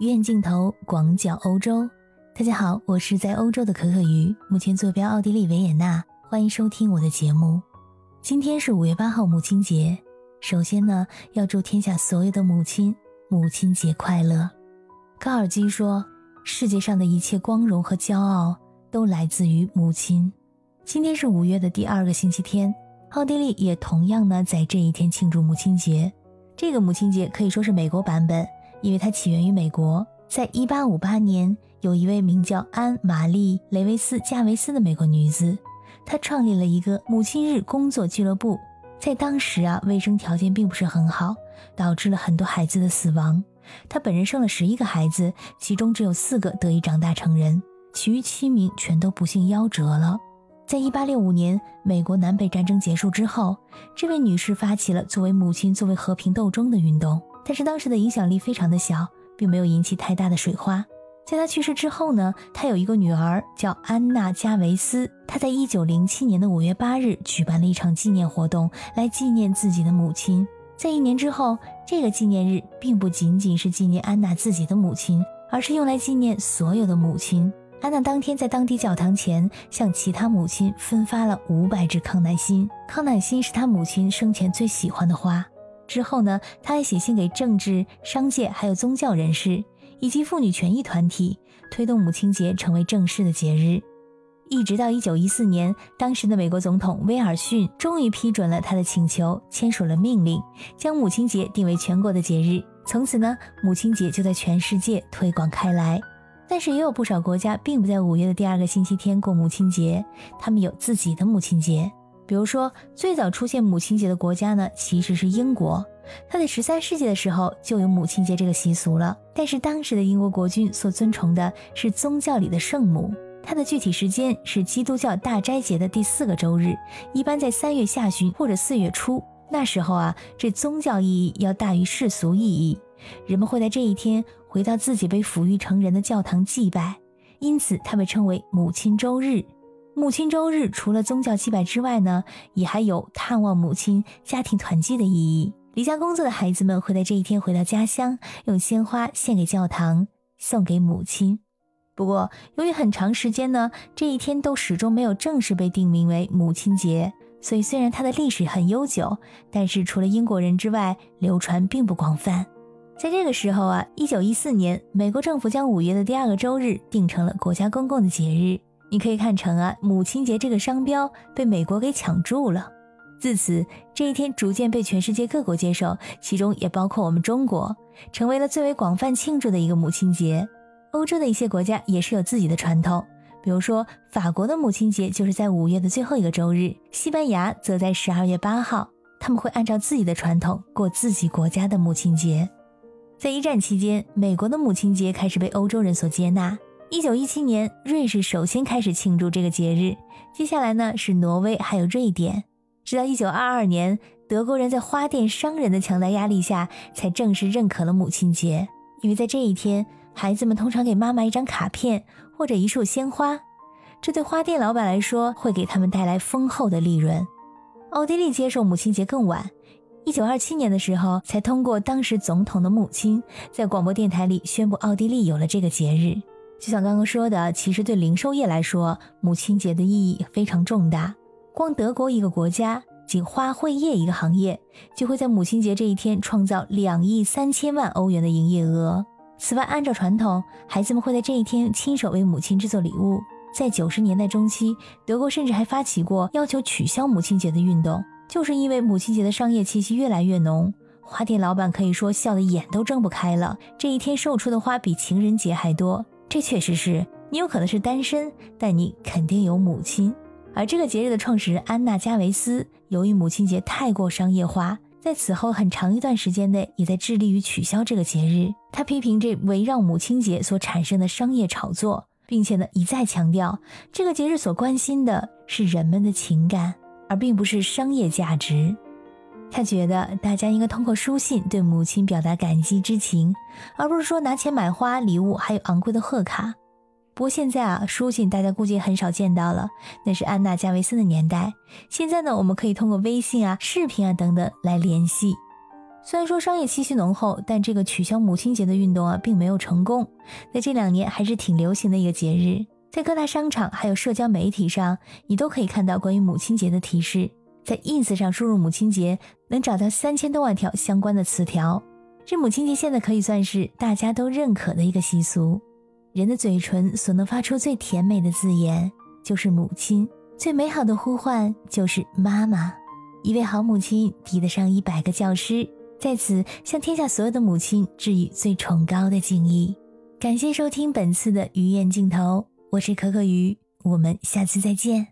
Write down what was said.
远镜头广角欧洲，大家好，我是在欧洲的可可鱼，目前坐标奥地利维也纳，欢迎收听我的节目。今天是五月八号母亲节，首先呢，要祝天下所有的母亲母亲节快乐。高尔基说，世界上的一切光荣和骄傲都来自于母亲。今天是五月的第二个星期天，奥地利也同样呢在这一天庆祝母亲节。这个母亲节可以说是美国版本，因为它起源于美国。在一八五八年，有一位名叫安玛丽·雷维斯·加维斯的美国女子，她创立了一个母亲日工作俱乐部。在当时啊，卫生条件并不是很好，导致了很多孩子的死亡。她本人生了十一个孩子，其中只有四个得以长大成人，其余七名全都不幸夭折了。在一八六五年，美国南北战争结束之后，这位女士发起了作为母亲作为和平斗争的运动，但是当时的影响力非常的小，并没有引起太大的水花。在他去世之后呢，他有一个女儿叫安娜加维斯，她在一九零七年的五月八日举办了一场纪念活动，来纪念自己的母亲。在一年之后，这个纪念日并不仅仅是纪念安娜自己的母亲，而是用来纪念所有的母亲。安娜当天在当地教堂前向其他母亲分发了五百支康乃馨。康乃馨是她母亲生前最喜欢的花。之后呢，他还写信给政治、商界还有宗教人士以及妇女权益团体，推动母亲节成为正式的节日。一直到一九一四年，当时的美国总统威尔逊终于批准了他的请求，签署了命令，将母亲节定为全国的节日。从此呢，母亲节就在全世界推广开来。但是也有不少国家并不在五月的第二个星期天过母亲节，他们有自己的母亲节。比如说，最早出现母亲节的国家呢，其实是英国，它在十三世纪的时候就有母亲节这个习俗了。但是当时的英国国君所尊崇的是宗教里的圣母，它的具体时间是基督教大斋节的第四个周日，一般在三月下旬或者四月初。那时候啊，这宗教意义要大于世俗意义，人们会在这一天。回到自己被抚育成人的教堂祭拜，因此它被称为母亲周日。母亲周日除了宗教祭拜之外呢，也还有探望母亲、家庭团聚的意义。离家工作的孩子们会在这一天回到家乡，用鲜花献给教堂，送给母亲。不过，由于很长时间呢，这一天都始终没有正式被定名为母亲节，所以虽然它的历史很悠久，但是除了英国人之外，流传并不广泛。在这个时候啊，一九一四年，美国政府将五月的第二个周日定成了国家公共的节日。你可以看成啊，母亲节这个商标被美国给抢注了。自此，这一天逐渐被全世界各国接受，其中也包括我们中国，成为了最为广泛庆祝的一个母亲节。欧洲的一些国家也是有自己的传统，比如说法国的母亲节就是在五月的最后一个周日，西班牙则在十二月八号。他们会按照自己的传统过自己国家的母亲节。在一战期间，美国的母亲节开始被欧洲人所接纳。一九一七年，瑞士首先开始庆祝这个节日，接下来呢是挪威，还有瑞典。直到一九二二年，德国人在花店商人的强大压力下，才正式认可了母亲节。因为在这一天，孩子们通常给妈妈一张卡片或者一束鲜花，这对花店老板来说会给他们带来丰厚的利润。奥地利接受母亲节更晚。一九二七年的时候，才通过当时总统的母亲在广播电台里宣布，奥地利有了这个节日。就像刚刚说的，其实对零售业来说，母亲节的意义非常重大。光德国一个国家，仅花卉业一个行业，就会在母亲节这一天创造两亿三千万欧元的营业额。此外，按照传统，孩子们会在这一天亲手为母亲制作礼物。在九十年代中期，德国甚至还发起过要求取消母亲节的运动。就是因为母亲节的商业气息越来越浓，花店老板可以说笑得眼都睁不开了。这一天售出的花比情人节还多，这确实是你有可能是单身，但你肯定有母亲。而这个节日的创始人安娜加维斯，由于母亲节太过商业化，在此后很长一段时间内也在致力于取消这个节日。他批评这围绕母亲节所产生的商业炒作，并且呢一再强调，这个节日所关心的是人们的情感。而并不是商业价值。他觉得大家应该通过书信对母亲表达感激之情，而不是说拿钱买花礼物，还有昂贵的贺卡。不过现在啊，书信大家估计很少见到了，那是安娜加维森的年代。现在呢，我们可以通过微信啊、视频啊等等来联系。虽然说商业气息浓厚，但这个取消母亲节的运动啊，并没有成功。在这两年还是挺流行的一个节日，在各大商场还有社交媒体上，你都可以看到关于母亲节的提示。在 ins 上输入母亲节，能找到三千多万条相关的词条。这母亲节现在可以算是大家都认可的一个习俗。人的嘴唇所能发出最甜美的字眼，就是母亲；最美好的呼唤，就是妈妈。一位好母亲，抵得上一百个教师。在此，向天下所有的母亲致以最崇高的敬意。感谢收听本次的鱼眼镜头，我是可可鱼，我们下次再见。